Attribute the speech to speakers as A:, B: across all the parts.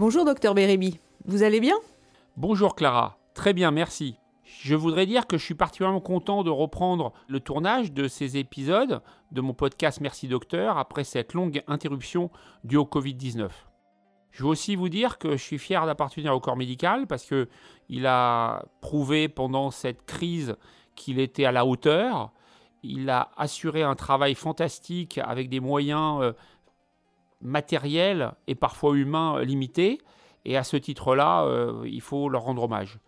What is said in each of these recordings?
A: Bonjour docteur Bérébi, vous allez bien?
B: Bonjour Clara, très bien, merci. Je voudrais dire que je suis particulièrement content de reprendre le tournage de ces épisodes de mon podcast Merci Docteur après cette longue interruption due au Covid-19. Je veux aussi vous dire que je suis fier d'appartenir au corps médical parce que il a prouvé pendant cette crise qu'il était à la hauteur. Il a assuré un travail fantastique avec des moyens euh, matériels et parfois humains limités. Et à ce titre-là, euh, il faut leur rendre hommage.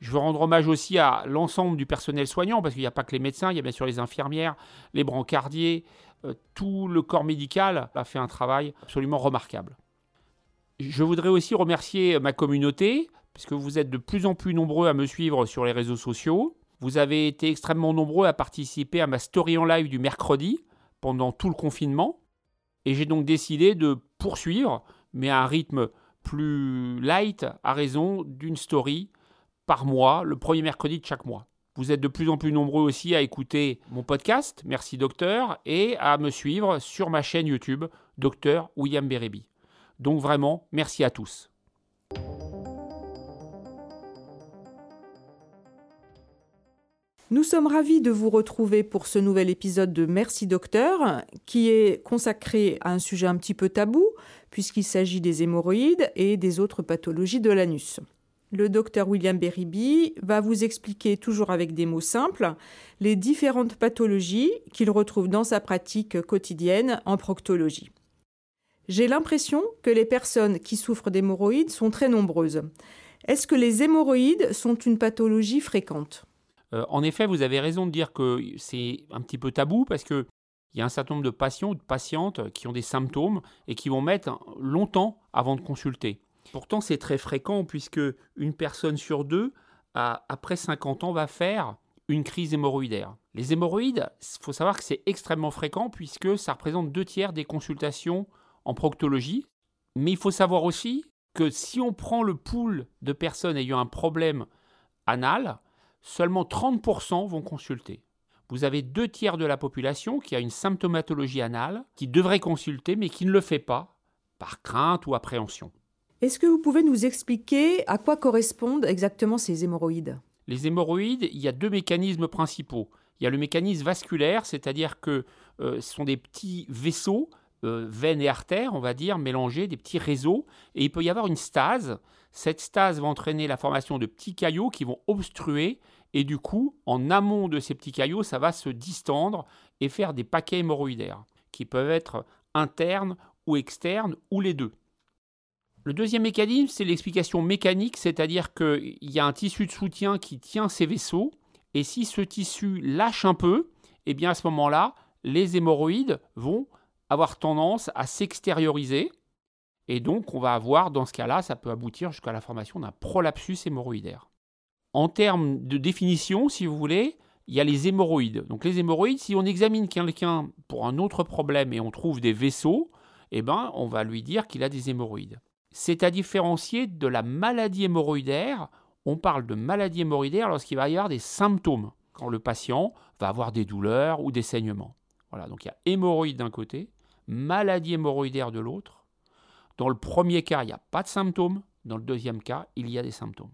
B: Je veux rendre hommage aussi à l'ensemble du personnel soignant, parce qu'il n'y a pas que les médecins, il y a bien sûr les infirmières, les brancardiers, euh, tout le corps médical a fait un travail absolument remarquable. Je voudrais aussi remercier ma communauté, puisque vous êtes de plus en plus nombreux à me suivre sur les réseaux sociaux. Vous avez été extrêmement nombreux à participer à ma story en live du mercredi pendant tout le confinement. Et j'ai donc décidé de poursuivre, mais à un rythme plus light, à raison d'une story par mois, le premier mercredi de chaque mois. Vous êtes de plus en plus nombreux aussi à écouter mon podcast, Merci Docteur, et à me suivre sur ma chaîne YouTube, Docteur William Bérébi. Donc vraiment, merci à tous.
A: Nous sommes ravis de vous retrouver pour ce nouvel épisode de Merci Docteur, qui est consacré à un sujet un petit peu tabou, puisqu'il s'agit des hémorroïdes et des autres pathologies de l'anus. Le docteur William Berryby va vous expliquer, toujours avec des mots simples, les différentes pathologies qu'il retrouve dans sa pratique quotidienne en proctologie. J'ai l'impression que les personnes qui souffrent d'hémorroïdes sont très nombreuses. Est-ce que les hémorroïdes sont une pathologie fréquente?
B: Euh, En effet, vous avez raison de dire que c'est un petit peu tabou parce que il y a un certain nombre de patients ou de patientes qui ont des symptômes et qui vont mettre longtemps avant de consulter. Pourtant, c'est très fréquent puisque une personne sur deux, après 50 ans, va faire une crise hémorroïdaire. Les hémorroïdes, il faut savoir que c'est extrêmement fréquent puisque ça représente deux tiers des consultations en proctologie. Mais il faut savoir aussi que si on prend le pool de personnes ayant un problème anal, seulement 30% vont consulter. Vous avez deux tiers de la population qui a une symptomatologie anale, qui devrait consulter mais qui ne le fait pas, par crainte ou appréhension.
A: Est-ce que vous pouvez nous expliquer à quoi correspondent exactement ces hémorroïdes?
B: Les hémorroïdes, il y a deux mécanismes principaux. Il y a le mécanisme vasculaire, c'est-à-dire que euh, ce sont des petits vaisseaux, euh, veines et artères, on va dire, mélangés, des petits réseaux, et il peut y avoir une stase. Cette stase va entraîner la formation de petits caillots qui vont obstruer, et du coup, en amont de ces petits caillots, ça va se distendre et faire des paquets hémorroïdaires, qui peuvent être internes ou externes, ou les deux. Le deuxième mécanisme, c'est l'explication mécanique, c'est-à-dire qu'il y a un tissu de soutien qui tient ces vaisseaux, et si ce tissu lâche un peu, eh bien à ce moment-là, les hémorroïdes vont avoir tendance à s'extérioriser, et donc on va avoir, dans ce cas-là, ça peut aboutir jusqu'à la formation d'un prolapsus hémorroïdaire. En termes de définition, si vous voulez, il y a les hémorroïdes. Donc les hémorroïdes, si on examine quelqu'un pour un autre problème et on trouve des vaisseaux, eh ben, on va lui dire qu'il a des hémorroïdes c'est à différencier de la maladie hémorroïdaire. On parle de maladie hémorroïdaire lorsqu'il va y avoir des symptômes, quand le patient va avoir des douleurs ou des saignements. Voilà, donc il y a hémorroïde d'un côté, maladie hémorroïdaire de l'autre. Dans le premier cas, il n'y a pas de symptômes. Dans le deuxième cas, il y a des symptômes.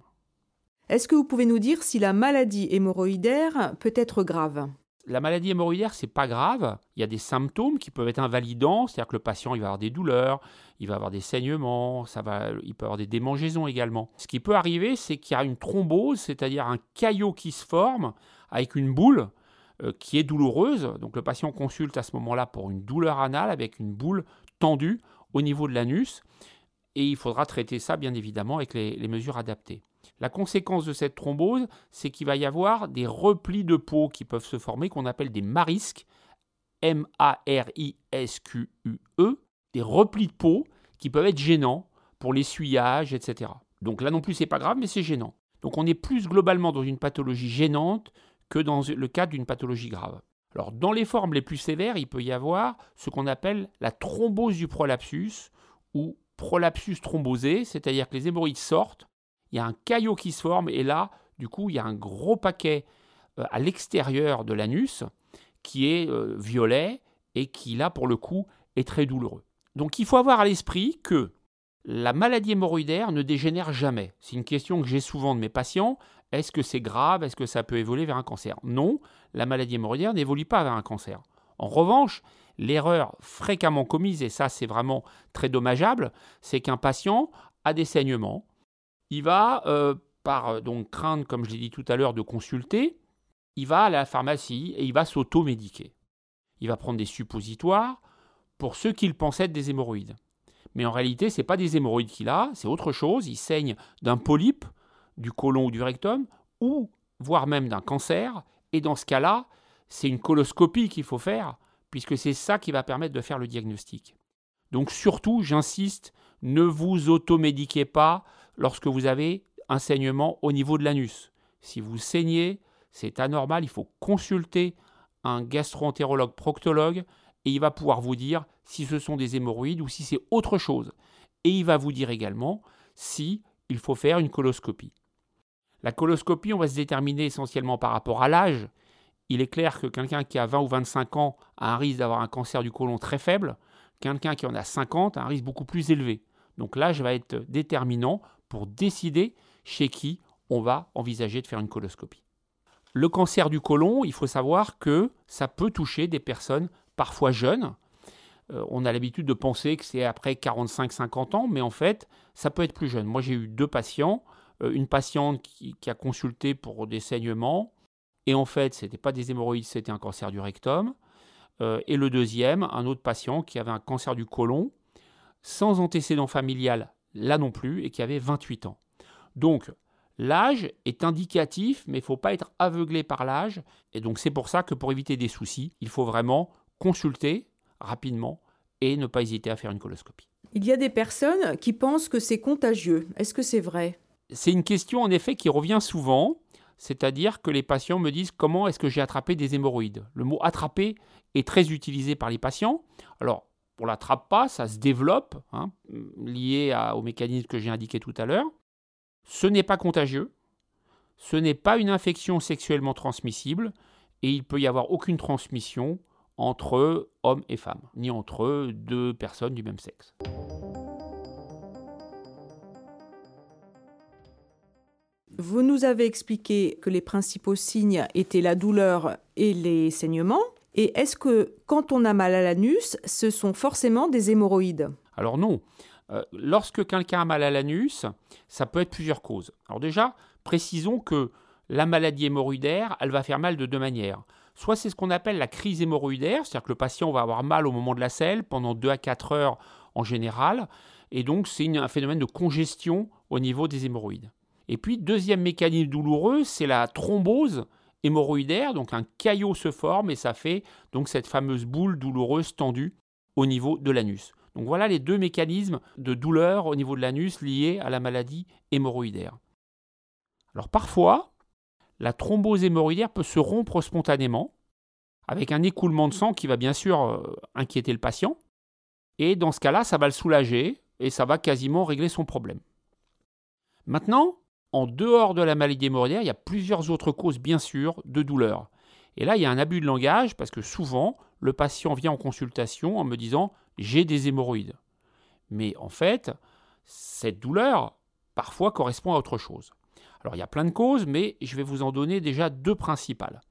A: Est-ce que vous pouvez nous dire si la maladie hémorroïdaire peut être grave?
B: La maladie hémorroïdaire, c'est pas grave. Il y a des symptômes qui peuvent être invalidants, c'est-à-dire que le patient il va avoir des douleurs, il va avoir des saignements, ça va, il peut avoir des démangeaisons également. Ce qui peut arriver, c'est qu'il y a une thrombose, c'est-à-dire un caillot qui se forme avec une boule euh, qui est douloureuse. Donc le patient consulte à ce moment-là pour une douleur anale avec une boule tendue au niveau de l'anus. Et il faudra traiter ça, bien évidemment, avec les mesures adaptées. La conséquence de cette thrombose, c'est qu'il va y avoir des replis de peau qui peuvent se former, qu'on appelle des marisques, M-A-R-I-S-Q-U-E, des replis de peau qui peuvent être gênants pour l'essuyage, etc. Donc là non plus, c'est pas grave, mais c'est gênant. Donc on est plus globalement dans une pathologie gênante que dans le cas d'une pathologie grave. Alors dans les formes les plus sévères, il peut y avoir ce qu'on appelle la thrombose du prolapsus ou prolapsus thrombosé, c'est-à-dire que les hémorroïdes sortent il y a un caillot qui se forme et là, du coup, il y a un gros paquet euh, à l'extérieur de l'anus qui est euh, violet et qui, là, pour le coup, est très douloureux. Donc il faut avoir à l'esprit que la maladie hémorroïdaire ne dégénère jamais. C'est une question que j'ai souvent de mes patients. Est-ce que c'est grave? Est-ce que ça peut évoluer vers un cancer? Non, la maladie hémorroïdaire n'évolue pas vers un cancer. En revanche, l'erreur fréquemment commise, et ça c'est vraiment très dommageable, c'est qu'un patient a des saignements. Il va, euh, par euh, donc crainte, comme je l'ai dit tout à l'heure, de consulter, il va à la pharmacie et il va s'auto-médiquer. Il va prendre des suppositoires pour ceux qu'il pensait être des hémorroïdes. Mais en réalité, ce n'est pas des hémorroïdes qu'il a, c'est autre chose. Il saigne d'un polype, du côlon ou du rectum, ou voire même d'un cancer. Et dans ce cas-là, c'est une coloscopie qu'il faut faire, puisque c'est ça qui va permettre de faire le diagnostic. Donc surtout, j'insiste, ne vous automédiquez pas lorsque vous avez un saignement au niveau de l'anus. Si vous saignez, c'est anormal, il faut consulter un gastro-entérologue proctologue et il va pouvoir vous dire si ce sont des hémorroïdes ou si c'est autre chose. Et il va vous dire également si il faut faire une coloscopie. La coloscopie, on va se déterminer essentiellement par rapport à l'âge. Il est clair que quelqu'un qui a 20 ou 25 ans a un risque d'avoir un cancer du côlon très faible. Quelqu'un qui en a 50 a un risque beaucoup plus élevé. Donc l'âge va être déterminant pour décider chez qui on va envisager de faire une coloscopie. Le cancer du côlon, il faut savoir que ça peut toucher des personnes parfois jeunes. Euh, on a l'habitude de penser que c'est après 45-50 ans, mais en fait, ça peut être plus jeune. Moi, j'ai eu deux patients. Euh, une patiente qui, a consulté pour des saignements, et en fait, ce n'était pas des hémorroïdes, c'était un cancer du rectum. Euh, et le deuxième, un autre patient qui avait un cancer du côlon, sans antécédent familial, là non plus, et qui avait 28 ans. Donc, L'âge est indicatif, mais il ne faut pas être aveuglé par l'âge. Et donc c'est pour ça que pour éviter des soucis, il faut vraiment consulter rapidement et ne pas hésiter à faire une coloscopie.
A: Il y a des personnes qui pensent que c'est contagieux. Est-ce que c'est vrai?
B: C'est une question en effet qui revient souvent. C'est-à-dire que les patients me disent comment est-ce que j'ai attrapé des hémorroïdes? Le mot attraper est très utilisé par les patients. Alors, on l'attrape pas, ça se développe, hein, lié au mécanisme que j'ai indiqué tout à l'heure. Ce n'est pas contagieux, ce n'est pas une infection sexuellement transmissible, et il peut y avoir aucune transmission entre hommes et femmes, ni entre deux personnes du même sexe.
A: Vous nous avez expliqué que les principaux signes étaient la douleur et les saignements. Et est-ce que quand on a mal à l'anus, ce sont forcément des hémorroïdes?
B: Alors non. Euh, lorsque quelqu'un a mal à l'anus, ça peut être plusieurs causes. Alors déjà, précisons que la maladie hémorroïdaire, elle va faire mal de deux manières. Soit c'est ce qu'on appelle la crise hémorroïdaire, c'est-à-dire que le patient va avoir mal au moment de la selle pendant 2 à 4 heures en général, et donc c'est un phénomène de congestion au niveau des hémorroïdes. Et puis, deuxième mécanisme douloureux, c'est la thrombose hémorroïdaire, donc un caillot se forme et ça fait donc cette fameuse boule douloureuse tendue au niveau de l'anus. Donc voilà les deux mécanismes de douleur au niveau de l'anus liés à la maladie hémorroïdaire. Alors parfois, la thrombose hémorroïdaire peut se rompre spontanément, avec un écoulement de sang qui va bien sûr euh, inquiéter le patient. Et dans ce cas-là, ça va le soulager et ça va quasiment régler son problème. Maintenant, en dehors de la maladie hémorroïdaire, il y a plusieurs autres causes, bien sûr, de douleur. Et là, il y a un abus de langage parce que souvent, le patient vient en consultation en me disant j'ai des hémorroïdes. Mais en fait, cette douleur, parfois, correspond à autre chose. Alors, il y a plein de causes, mais je vais vous en donner déjà deux principales.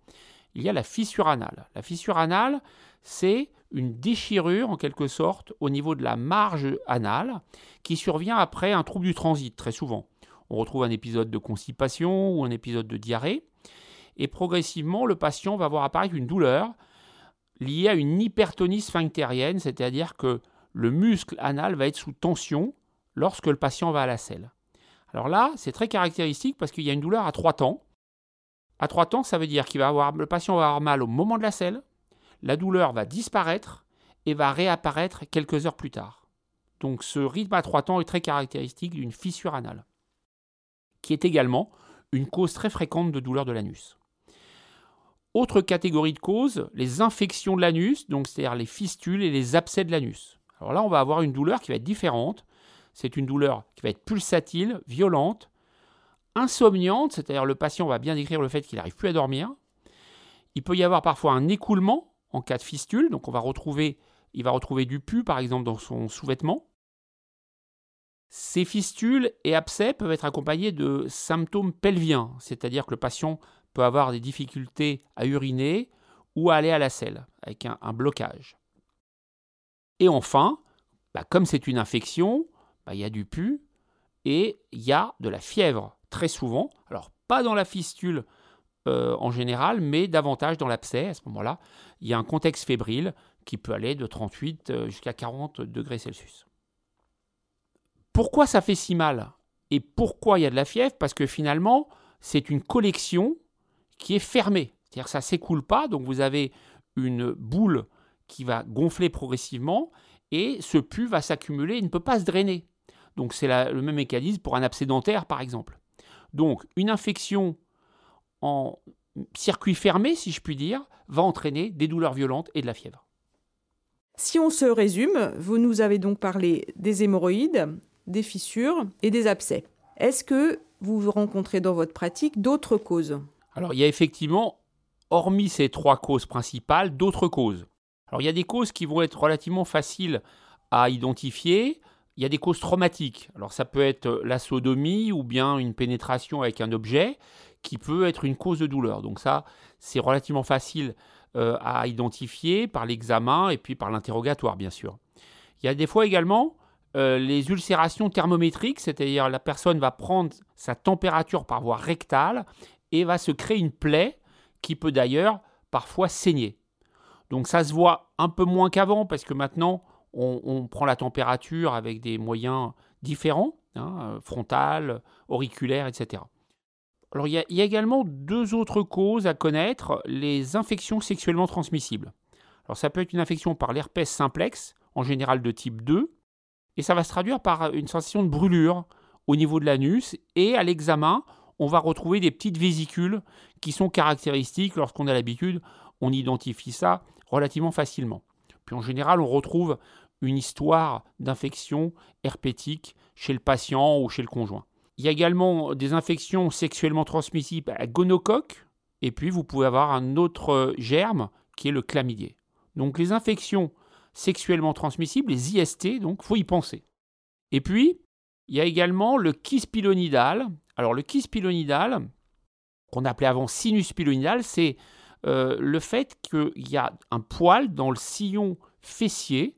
B: Il y a la fissure anale. La fissure anale, c'est une déchirure, en quelque sorte, au niveau de la marge anale, qui survient après un trouble du transit, très souvent. On retrouve un épisode de constipation ou un épisode de diarrhée. Et progressivement, le patient va voir apparaître une douleur lié à une hypertonie sphinctérienne, c'est-à-dire que le muscle anal va être sous tension lorsque le patient va à la selle. Alors là, c'est très caractéristique parce qu'il y a une douleur à trois temps. À trois temps, ça veut dire que le patient va avoir mal au moment de la selle, la douleur va disparaître et va réapparaître quelques heures plus tard. Donc ce rythme à trois temps est très caractéristique d'une fissure anale, qui est également une cause très fréquente de douleur de l'anus. Autre catégorie de causes, les infections de l'anus, donc c'est-à-dire les fistules et les abcès de l'anus. Alors là, on va avoir une douleur qui va être différente. C'est une douleur qui va être pulsatile, violente, insomniante, c'est-à-dire le patient va bien décrire le fait qu'il n'arrive plus à dormir. Il peut y avoir parfois un écoulement en cas de fistule, donc on va retrouver, il va retrouver du pu par exemple dans son sous-vêtement. Ces fistules et abcès peuvent être accompagnés de symptômes pelviens, c'est-à-dire que le patient peut avoir des difficultés à uriner ou à aller à la selle avec un, blocage. Et enfin, bah, comme c'est une infection, bah, il y a du pu et il y a de la fièvre très souvent. Alors pas dans la fistule euh, en général, mais davantage dans l'abcès. À ce moment-là, il y a un contexte fébrile qui peut aller de 38 euh, jusqu'à 40 degrés Celsius. Pourquoi ça fait si mal Et pourquoi il y a de la fièvre? Parce que finalement, c'est une collection qui est fermée. C'est-à-dire que ça ne s'écoule pas, donc vous avez une boule qui va gonfler progressivement et ce pus va s'accumuler, il ne peut pas se drainer. Donc c'est le même mécanisme pour un abcès par exemple. Donc une infection en circuit fermé, si je puis dire, va entraîner des douleurs violentes et de la fièvre.
A: Si on se résume, vous nous avez donc parlé des hémorroïdes, des fissures et des abcès. Est-ce que vous rencontrez dans votre pratique d'autres causes?
B: Alors il y a effectivement, hormis ces trois causes principales, d'autres causes. Alors il y a des causes qui vont être relativement faciles à identifier. Il y a des causes traumatiques. Alors ça peut être la sodomie ou bien une pénétration avec un objet qui peut être une cause de douleur. Donc ça, c'est relativement facile euh, à identifier par l'examen et puis par l'interrogatoire, bien sûr. Il y a des fois également euh, les ulcérations thermométriques, c'est-à-dire la personne va prendre sa température par voie rectale et va se créer une plaie qui peut d'ailleurs parfois saigner. Donc ça se voit un peu moins qu'avant parce que maintenant on, prend la température avec des moyens différents, hein, euh, frontal, auriculaire, etc. Alors il y, a, également deux autres causes à connaître, les infections sexuellement transmissibles. Alors ça peut être une infection par l'herpès simplex, en général de type 2, et ça va se traduire par une sensation de brûlure au niveau de l'anus. Et à l'examen, on va retrouver des petites vésicules qui sont caractéristiques. Lorsqu'on a l'habitude, on identifie ça relativement facilement. Puis en général, on retrouve une histoire d'infection herpétique chez le patient ou chez le conjoint. Il y a également des infections sexuellement transmissibles à gonocoque, et puis vous pouvez avoir un autre germe qui est le chlamydier. Donc les infections sexuellement transmissibles, les IST, donc faut y penser. Et puis, il y a également le kiss pilonidal. Alors le kiss pilonidal, qu'on appelait avant sinus pilonidal, c'est euh, le fait qu'il y a un poil dans le sillon fessier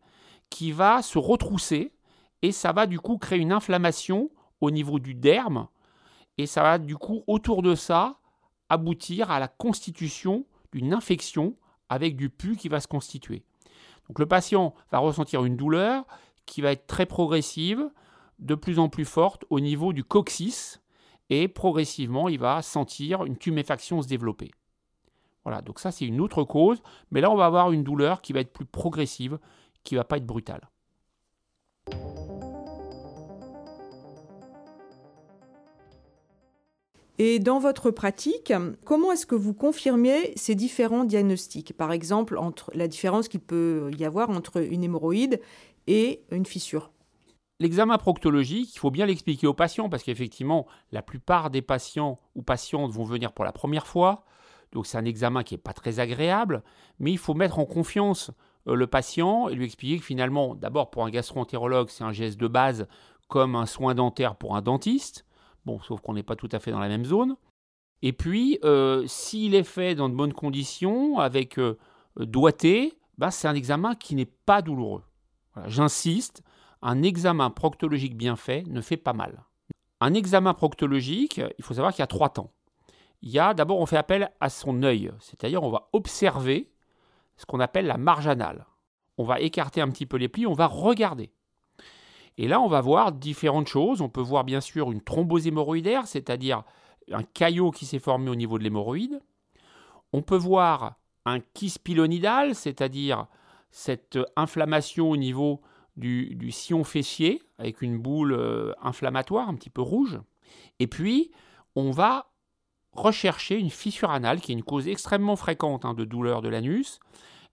B: qui va se retrousser et ça va du coup créer une inflammation au niveau du derme et ça va du coup autour de ça aboutir à la constitution d'une infection avec du pus qui va se constituer. Le patient va ressentir une douleur qui va être très progressive, de plus en plus forte au niveau du coccyx, et progressivement il va sentir une tuméfaction se développer. Voilà, donc ça c'est une autre cause, mais là on va avoir une douleur qui va être plus progressive, qui ne va pas être brutale.
A: Et dans votre pratique, comment est-ce que vous confirmez ces différents diagnostics? Par exemple, entre la différence qu'il peut y avoir entre une hémorroïde et une fissure
B: L'examen proctologique, il faut bien l'expliquer aux patients parce qu'effectivement, la plupart des patients ou patientes vont venir pour la première fois. Donc c'est un examen qui n'est pas très agréable, mais il faut mettre en confiance euh, le patient et lui expliquer que finalement, d'abord pour un gastro-entérologue, c'est un geste de base comme un soin dentaire pour un dentiste. Bon, sauf qu'on n'est pas tout à fait dans la même zone. Et puis, euh, s'il est fait dans de bonnes conditions, avec euh, doigté, bah, c'est un examen qui n'est pas douloureux. J'insiste, un examen proctologique bien fait ne fait pas mal. Un examen proctologique, il faut savoir qu'il y a trois temps. Il y a d'abord, on fait appel à son œil, c'est-à-dire on va observer ce qu'on appelle la marge anale. On va écarter un petit peu les plis, on va regarder. Et là, on va voir différentes choses. On peut voir bien sûr une thrombose hémorroïdaire, c'est-à-dire un caillot qui s'est formé au niveau de l'hémorroïde. On peut voir un kyste c'est-à-dire cette inflammation au niveau du, sillon fessier, avec une boule euh, inflammatoire un petit peu rouge. Et puis, on va rechercher une fissure anale, qui est une cause extrêmement fréquente hein, de douleur de l'anus.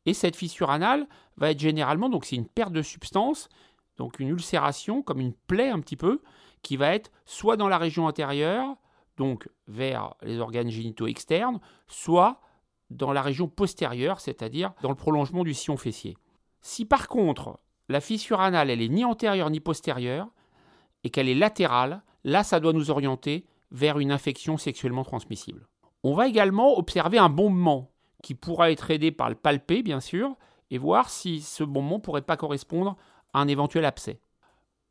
B: Et cette fissure anale va être généralement, donc c'est une perte de substance donc une ulcération comme une plaie un petit peu, qui va être soit dans la région intérieure, donc vers les organes génitaux externes, soit dans la région postérieure, c'est-à-dire dans le prolongement du sillon fessier. Si par contre la fissure anale elle est ni antérieure ni postérieure, et qu'elle est latérale, là ça doit nous orienter vers une infection sexuellement transmissible. On va également observer un bombement qui pourra être aidé par le palpé bien sûr et voir si ce bombement ne pourrait pas correspondre un éventuel abcès.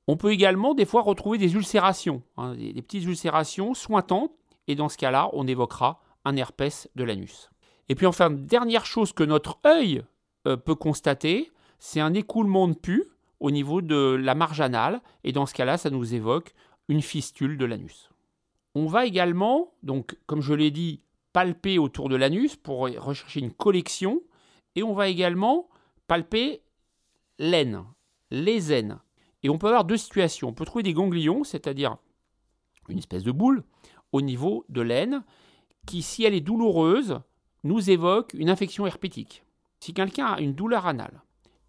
B: On peut également des fois retrouver des ulcérations, hein, des, petites ulcérations sointantes, et dans ce cas-là, on évoquera un herpès de l'anus. Et puis enfin, dernière chose que notre œil euh, peut constater, c'est un écoulement de pus au niveau de la marge anale, et dans ce cas-là, ça nous évoque une fistule de l'anus. On va également, donc comme je l'ai dit, palper autour de l'anus pour rechercher une collection, et on va également palper l'aine, les aines. Et on peut avoir deux situations. On peut trouver des ganglions, c'est-à-dire une espèce de boule, au niveau de l'aine, qui, si elle est douloureuse, nous évoque une infection herpétique. Si quelqu'un a une douleur anale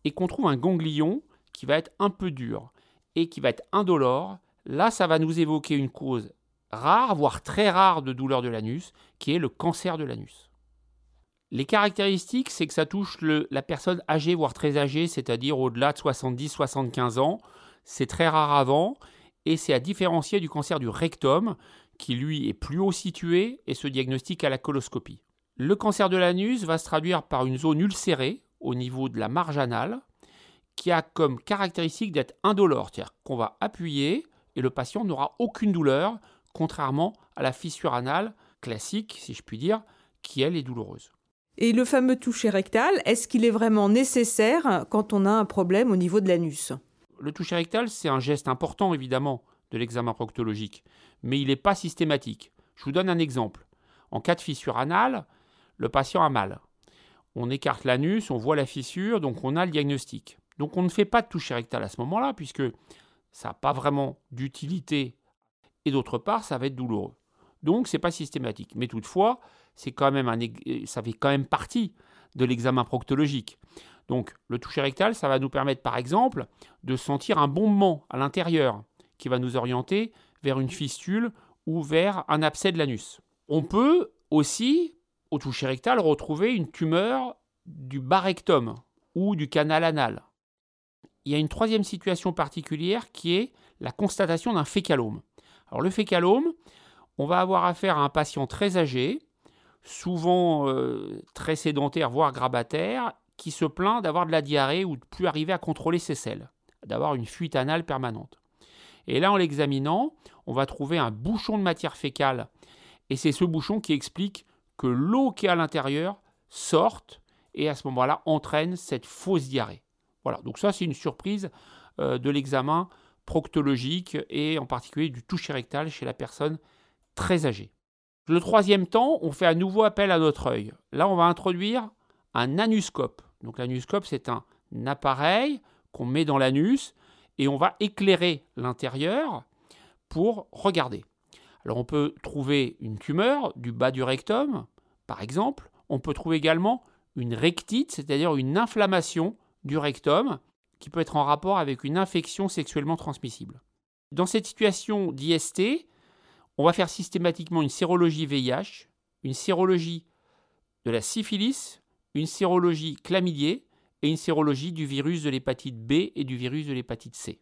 B: et qu'on trouve un ganglion qui va être un peu dur et qui va être indolore, là, ça va nous évoquer une cause rare, voire très rare de douleur de l'anus, qui est le cancer de l'anus. Les caractéristiques, c'est que ça touche la personne âgée, voire très âgée, c'est-à-dire au-delà de 70-75 ans. C'est très rare avant, et c'est à différencier du cancer du rectum, qui lui est plus haut situé et se diagnostique à la coloscopie. Le cancer de l'anus va se traduire par une zone ulcérée au niveau de la marge anale, qui a comme caractéristique d'être indolore, c'est-à-dire qu'on va appuyer et le patient n'aura aucune douleur, contrairement à la fissure anale classique, si je puis dire, qui elle est douloureuse.
A: Et le fameux toucher rectal, est-ce qu'il est vraiment nécessaire quand on a un problème au niveau de l'anus?
B: Le toucher rectal, c'est un geste important évidemment de l'examen proctologique, mais il n'est pas systématique. Je vous donne un exemple. En cas de fissure anale, le patient a mal. On écarte l'anus, on voit la fissure, donc on a le diagnostic. Donc on ne fait pas de toucher rectal à ce moment-là, puisque ça n'a pas vraiment d'utilité, et d'autre part, ça va être douloureux. Donc c'est pas systématique. Mais toutefois, c'est quand même un, ça fait quand même partie de l'examen proctologique. Donc le toucher rectal, ça va nous permettre par exemple de sentir un bombement à l'intérieur qui va nous orienter vers une fistule ou vers un abcès de l'anus. On peut aussi, au toucher rectal, retrouver une tumeur du bas rectum ou du canal anal. Il y a une troisième situation particulière qui est la constatation d'un fécalome. Alors le fécalome, on va avoir affaire à un patient très âgé, souvent euh, très sédentaire, voire grabataire, qui se plaint d'avoir de la diarrhée ou de plus arriver à contrôler ses selles, d'avoir une fuite anale permanente. Et là, en l'examinant, on va trouver un bouchon de matière fécale. Et c'est ce bouchon qui explique que l'eau qui est à l'intérieur sorte et à ce moment-là entraîne cette fausse diarrhée. Voilà, donc ça c'est une surprise euh, de l'examen proctologique et en particulier du toucher rectal chez la personne très âgée. Le troisième temps, on fait à nouveau appel à notre œil. Là, on va introduire un anuscope. Donc l'anuscope, c'est un appareil qu'on met dans l'anus et on va éclairer l'intérieur pour regarder. Alors on peut trouver une tumeur du bas du rectum, par exemple. On peut trouver également une rectite, c'est-à-dire une inflammation du rectum qui peut être en rapport avec une infection sexuellement transmissible. Dans cette situation d'IST, on va faire systématiquement une sérologie VIH, une sérologie de la syphilis, une sérologie chlamydier et une sérologie du virus de l'hépatite B et du virus de l'hépatite C.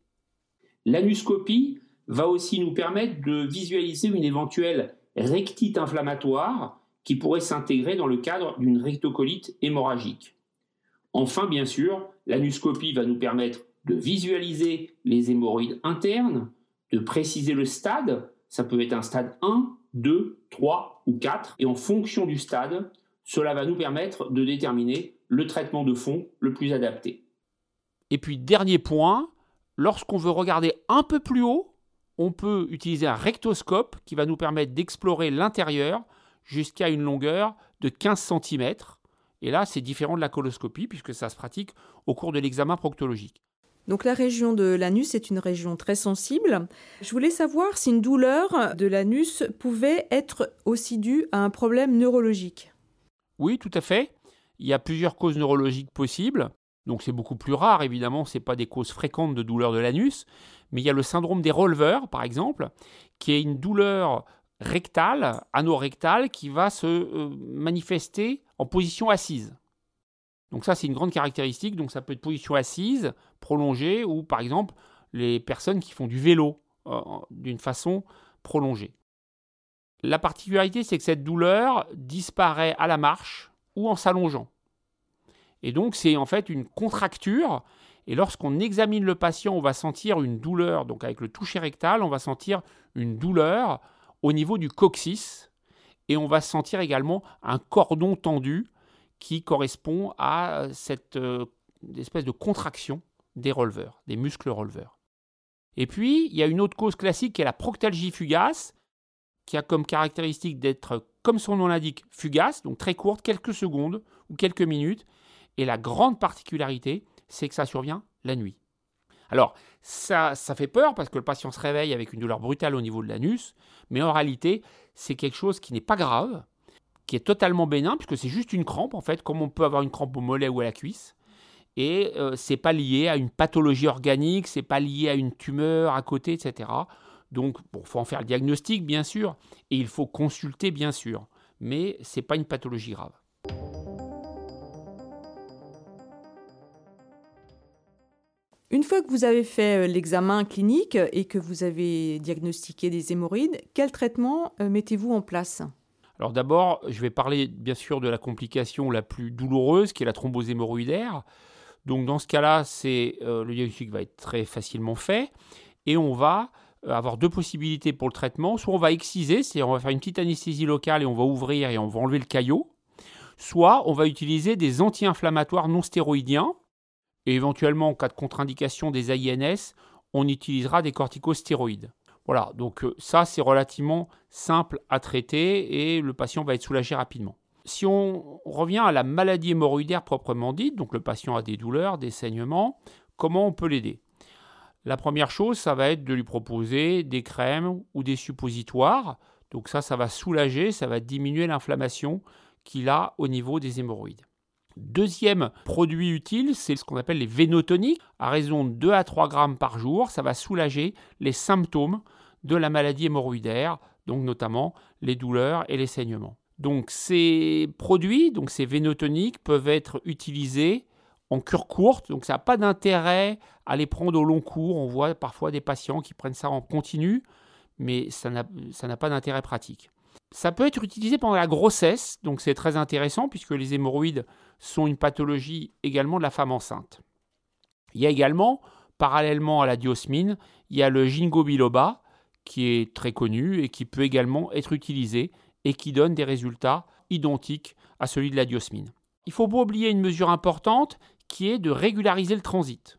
B: L'anuscopie va aussi nous permettre de visualiser une éventuelle rectite inflammatoire qui pourrait s'intégrer dans le cadre d'une rectocolite hémorragique. Enfin, bien sûr, l'anuscopie va nous permettre de visualiser les hémorroïdes internes, de préciser le stade, ça peut être un stade 1, 2, 3 ou 4. Et en fonction du stade, cela va nous permettre de déterminer le traitement de fond le plus adapté. Et puis dernier point, lorsqu'on veut regarder un peu plus haut, on peut utiliser un rectoscope qui va nous permettre d'explorer l'intérieur jusqu'à une longueur de 15 cm. Et là, c'est différent de la coloscopie puisque ça se pratique au cours de l'examen proctologique.
A: Donc la région de l'anus est une région très sensible. Je voulais savoir si une douleur de l'anus pouvait être aussi due à un problème neurologique.
B: Oui, tout à fait. Il y a plusieurs causes neurologiques possibles. Donc c'est beaucoup plus rare, évidemment, ce n'est pas des causes fréquentes de douleur de l'anus, mais il y a le syndrome des rollers, par exemple, qui est une douleur rectale, anorectale, qui va se euh, manifester en position assise. Donc ça, c'est une grande caractéristique. Donc ça peut être position assise, prolongée, ou par exemple les personnes qui font du vélo d'une façon prolongée. La particularité, c'est que cette douleur disparaît à la marche ou en s'allongeant. Et donc, c'est en fait une contracture. Et lorsqu'on examine le patient, on va sentir une douleur. Donc, avec le toucher rectal, on va sentir une douleur au niveau du coccyx. Et on va sentir également un cordon tendu qui correspond à cette euh, espèce de contraction des releveurs, des muscles releveurs. Et puis, il y a une autre cause classique qui est la proctalgie fugace, qui a comme caractéristique d'être, comme son nom l'indique, fugace, donc très courte, quelques secondes ou quelques minutes. Et la grande particularité, c'est que ça survient la nuit. Alors, ça, ça fait peur parce que le patient se réveille avec une douleur brutale au niveau de l'anus, mais en réalité, c'est quelque chose qui n'est pas grave, qui est totalement bénin, puisque c'est juste une crampe, en fait, comme on peut avoir une crampe au mollet ou à la cuisse. Et ce euh, c'est pas lié à une pathologie organique, c'est pas lié à une tumeur à côté, etc. Donc, il faut en faire le diagnostic, bien sûr, et il faut consulter, bien sûr, mais c'est pas une pathologie grave.
A: Une fois que vous avez fait euh, l'examen clinique et que vous avez diagnostiqué des hémorroïdes, quel traitement euh, mettez-vous en place?
B: Alors d'abord, je vais parler bien sûr de la complication la plus douloureuse qui est la thrombose hémorroïdaire. Donc dans ce cas-là, euh, le diagnostic va être très facilement fait et on va avoir deux possibilités pour le traitement. Soit on va exciser, c'est-à-dire on va faire une petite anesthésie locale et on va ouvrir et on va enlever le caillot. Soit on va utiliser des anti-inflammatoires non stéroïdiens et éventuellement, en cas de contre-indication des AINS, on utilisera des corticostéroïdes. Voilà, donc euh, ça c'est relativement simple à traiter et le patient va être soulagé rapidement. Si on revient à la maladie hémorroïdaire proprement dite, donc le patient a des douleurs, des saignements, comment on peut l'aider? La première chose, ça va être de lui proposer des crèmes ou des suppositoires. Donc ça, ça va soulager, ça va diminuer l'inflammation qu'il a au niveau des hémorroïdes. Deuxième produit utile, c'est ce qu'on appelle les vénotoniques. À raison de 2 à 3 grammes par jour, ça va soulager les symptômes de la maladie hémorroïdaire, donc notamment les douleurs et les saignements. Donc ces produits, donc ces vénotoniques, peuvent être utilisés en cure courte, donc ça n'a pas d'intérêt à les prendre au long cours. On voit parfois des patients qui prennent ça en continu, mais ça n'a pas d'intérêt pratique. Ça peut être utilisé pendant la grossesse, donc c'est très intéressant puisque les hémorroïdes sont une pathologie également de la femme enceinte. Il y a également, parallèlement à la diosmine, il y a le ginkgo biloba qui est très connu et qui peut également être utilisé et qui donne des résultats identiques à celui de la diosmine. Il faut pas oublier une mesure importante qui est de régulariser le transit.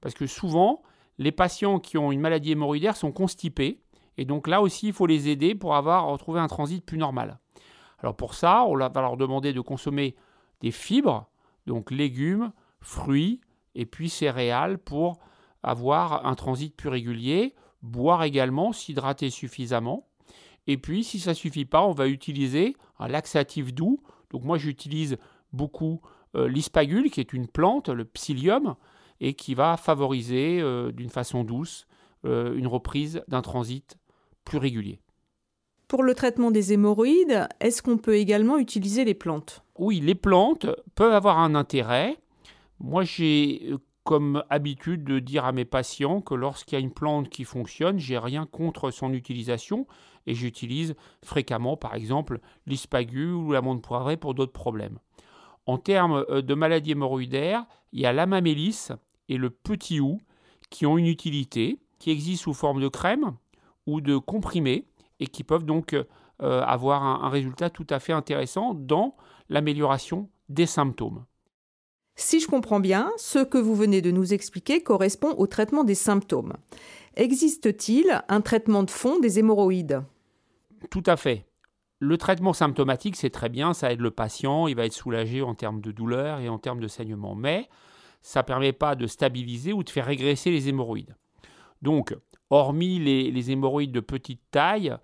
B: Parce que souvent, les patients qui ont une maladie hémorroïdaire sont constipés et donc là aussi, il faut les aider pour avoir retrouvé un transit plus normal. Alors pour ça, on va leur demander de consommer des fibres, donc légumes, fruits et puis céréales pour avoir un transit plus régulier, boire également, s'hydrater suffisamment. Et puis si ça ne suffit pas, on va utiliser un laxatif doux. Donc moi j'utilise beaucoup euh, l'ispagule qui est une plante, le psyllium, et qui va favoriser euh, d'une façon douce euh, une reprise d'un transit plus régulier.
A: Pour le traitement des hémorroïdes, est-ce qu'on peut également utiliser les plantes?
B: Oui, les plantes peuvent avoir un intérêt. Moi, j'ai euh, comme habitude de dire à mes patients que lorsqu'il y a une plante qui fonctionne, j'ai rien contre son utilisation et j'utilise fréquemment, par exemple, l'ispagu ou l'amande poivrée pour d'autres problèmes. En termes euh, de maladies hémorroïdaires, il y a l'amamélis et le petit hou qui ont une utilité, qui existent sous forme de crème ou de comprimés et qui peuvent donc euh, avoir un, résultat tout à fait intéressant dans l'amélioration des symptômes.
A: Si je comprends bien, ce que vous venez de nous expliquer correspond au traitement des symptômes. Existe-t-il un traitement de fond des hémorroïdes?
B: Tout à fait. Le traitement symptomatique, c'est très bien, ça aide le patient, il va être soulagé en termes de douleur et en termes de saignement, mais ça ne permet pas de stabiliser ou de faire régresser les hémorroïdes. Donc, hormis les, hémorroïdes de petite taille,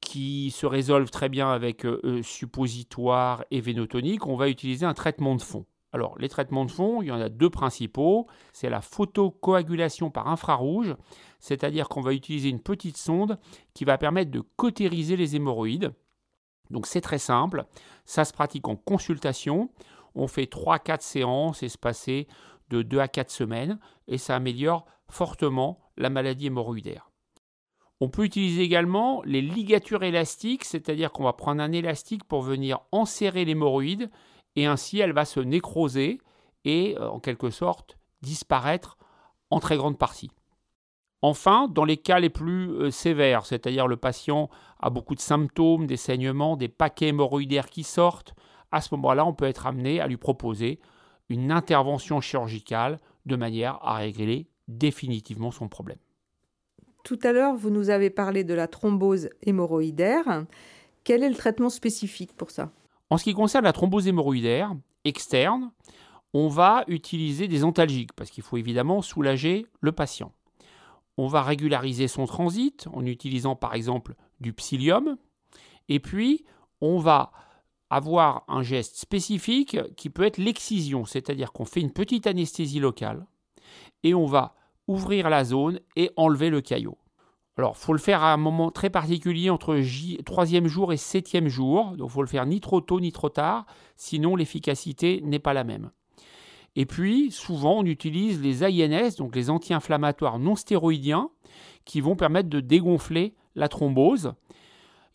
B: qui se résolvent très bien avec euh, euh, suppositoire et vénotonique, on va utiliser un traitement de fond. Alors, les traitements de fond, il y en a deux principaux. C'est la photocoagulation par infrarouge, c'est-à-dire qu'on va utiliser une petite sonde qui va permettre de cautériser les hémorroïdes. Donc, c'est très simple. Ça se pratique en consultation. On fait 3-4 séances espacées de 2 à 4 semaines et ça améliore fortement la maladie hémorroïdaire. On peut utiliser également les ligatures élastiques, c'est-à-dire qu'on va prendre un élastique pour venir enserrer l'hémorroïde et ainsi elle va se nécroser et euh, en quelque sorte disparaître en très grande partie. Enfin, dans les cas les plus euh, sévères, c'est-à-dire le patient a beaucoup de symptômes, des saignements, des paquets hémorroïdaires qui sortent, à ce moment-là, on peut être amené à lui proposer une intervention chirurgicale de manière à régler définitivement son problème.
A: Tout à l'heure, vous nous avez parlé de la thrombose hémorroïdaire. Quel est le traitement spécifique pour ça?
B: En ce qui concerne la thrombose hémorroïdaire externe, on va utiliser des antalgiques parce qu'il faut évidemment soulager le patient. On va régulariser son transit en utilisant par exemple du psyllium. Et puis, on va avoir un geste spécifique qui peut être l'excision, c'est-à-dire qu'on fait une petite anesthésie locale et on va ouvrir la zone et enlever le caillot. Alors, il faut le faire à un moment très particulier entre troisième jour et septième jour. Donc, il faut le faire ni trop tôt ni trop tard, sinon l'efficacité n'est pas la même. Et puis, souvent, on utilise les INS, donc les anti-inflammatoires non stéroïdiens, qui vont permettre de dégonfler la thrombose.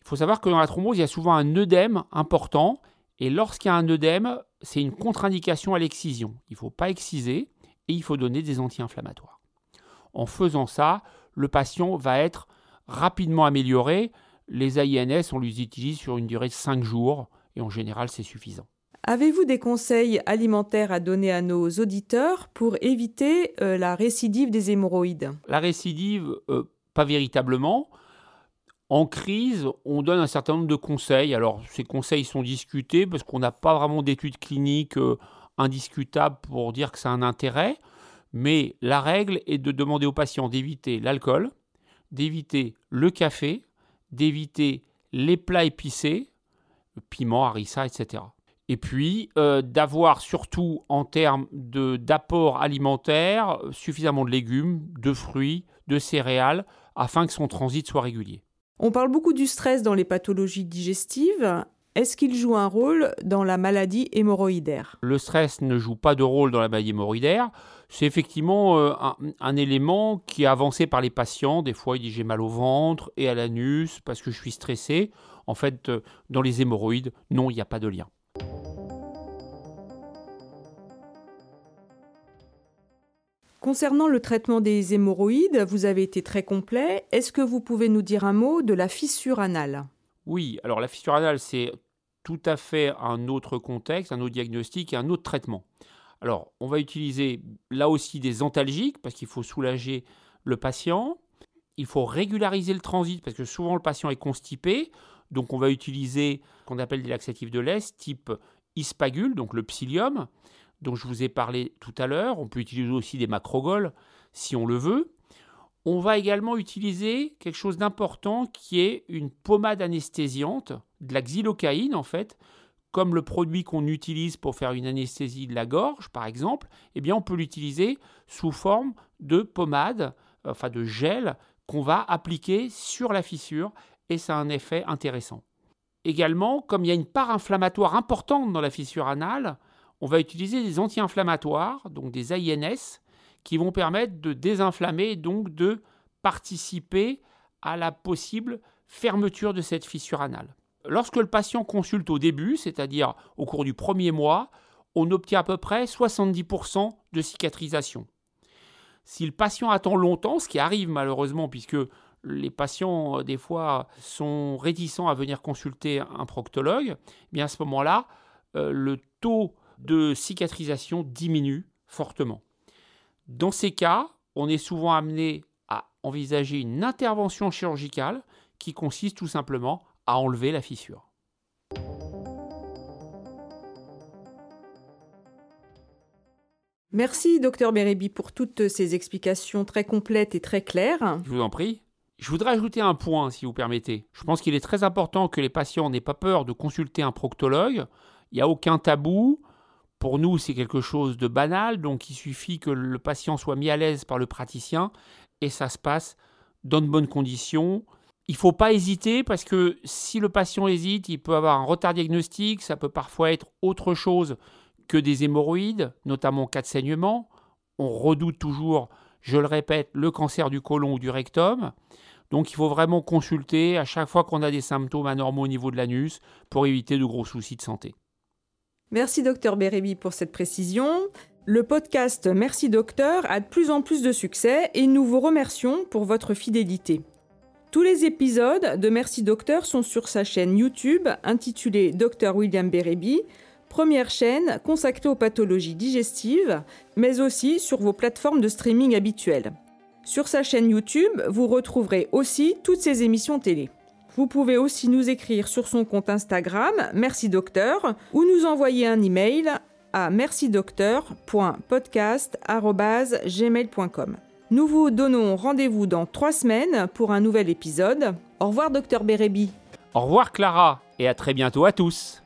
B: Il faut savoir que dans la thrombose, il y a souvent un œdème important. Et lorsqu'il y a un œdème, c'est une contre-indication à l'excision. Il ne faut pas exciser et il faut donner des anti-inflammatoires. En faisant ça, le patient va être rapidement amélioré. Les INS, on les utilise sur une durée de 5 jours et en général, c'est suffisant.
A: Avez-vous des conseils alimentaires à donner à nos auditeurs pour éviter euh, la récidive des hémorroïdes?
B: La récidive, euh, pas véritablement. En crise, on donne un certain nombre de conseils. Alors, ces conseils sont discutés parce qu'on n'a pas vraiment d'études cliniques euh, indiscutables pour dire que ça a un intérêt. Mais la règle est de demander aux patients d'éviter l'alcool, d'éviter le café, d'éviter les plats épicés, piment, harissa, etc et puis euh, d'avoir surtout en termes d'apport alimentaire suffisamment de légumes, de fruits, de céréales, afin que son transit soit régulier.
A: On parle beaucoup du stress dans les pathologies digestives. Est-ce qu'il joue un rôle dans la maladie hémorroïdaire?
B: Le stress ne joue pas de rôle dans la maladie hémorroïdaire. C'est effectivement euh, un, élément qui est avancé par les patients. Des fois, ils disent j'ai mal au ventre et à l'anus parce que je suis stressé. En fait, euh, dans les hémorroïdes, non, il n'y a pas de lien.
A: Concernant le traitement des hémorroïdes, vous avez été très complet. Est-ce que vous pouvez nous dire un mot de la fissure anale?
B: Oui, alors la fissure anale, c'est tout à fait un autre contexte, un autre diagnostic et un autre traitement. Alors, on va utiliser là aussi des antalgiques parce qu'il faut soulager le patient. Il faut régulariser le transit parce que souvent le patient est constipé. Donc, on va utiliser ce qu'on appelle des laxatifs de l'Est type ispagule, donc le psyllium dont je vous ai parlé tout à l'heure. On peut utiliser aussi des macrogols si on le veut. On va également utiliser quelque chose d'important qui est une pommade anesthésiante, de la xylocaïne en fait, comme le produit qu'on utilise pour faire une anesthésie de la gorge par exemple, eh bien on peut l'utiliser sous forme de pommade, enfin de gel qu'on va appliquer sur la fissure et ça a un effet intéressant. Également, comme il y a une part inflammatoire importante dans la fissure anale, on va utiliser des anti-inflammatoires, donc des INS, qui vont permettre de désinflammer et donc de participer à la possible fermeture de cette fissure anale. Lorsque le patient consulte au début, c'est-à-dire au cours du premier mois, on obtient à peu près 70% de cicatrisation. Si le patient attend longtemps, ce qui arrive malheureusement puisque les patients des fois sont réticents à venir consulter un proctologue, eh à ce moment-là, euh, le taux de cicatrisation diminue fortement. Dans ces cas, on est souvent amené à envisager une intervention chirurgicale qui consiste tout simplement à enlever la fissure.
A: Merci, docteur Bérébi, pour toutes ces explications très complètes et très claires.
B: Je vous en prie. Je voudrais ajouter un point, si vous permettez. Je pense qu'il est très important que les patients n'aient pas peur de consulter un proctologue. Il n'y a aucun tabou. Pour nous, c'est quelque chose de banal, donc il suffit que le patient soit mis à l'aise par le praticien et ça se passe dans de bonnes conditions. Il ne faut pas hésiter parce que si le patient hésite, il peut avoir un retard diagnostique, ça peut parfois être autre chose que des hémorroïdes, notamment en cas de saignement. On redoute toujours, je le répète, le cancer du côlon ou du rectum. Donc il faut vraiment consulter à chaque fois qu'on a des symptômes anormaux au niveau de l'anus pour éviter de gros soucis de santé.
A: Merci docteur Bérébi pour cette précision. Le podcast Merci docteur a de plus en plus de succès et nous vous remercions pour votre fidélité. Tous les épisodes de Merci docteur sont sur sa chaîne YouTube intitulée Dr William Bérébi, première chaîne consacrée aux pathologies digestives, mais aussi sur vos plateformes de streaming habituelles. Sur sa chaîne YouTube, vous retrouverez aussi toutes ses émissions télé. Vous pouvez aussi nous écrire sur son compte Instagram, Merci Docteur, ou nous envoyer un email à mercidocteur.podcast.gmail.com. Nous vous donnons rendez-vous dans trois semaines pour un nouvel épisode. Au revoir, docteur Bérébi.
B: Au revoir, Clara, et à très bientôt à tous.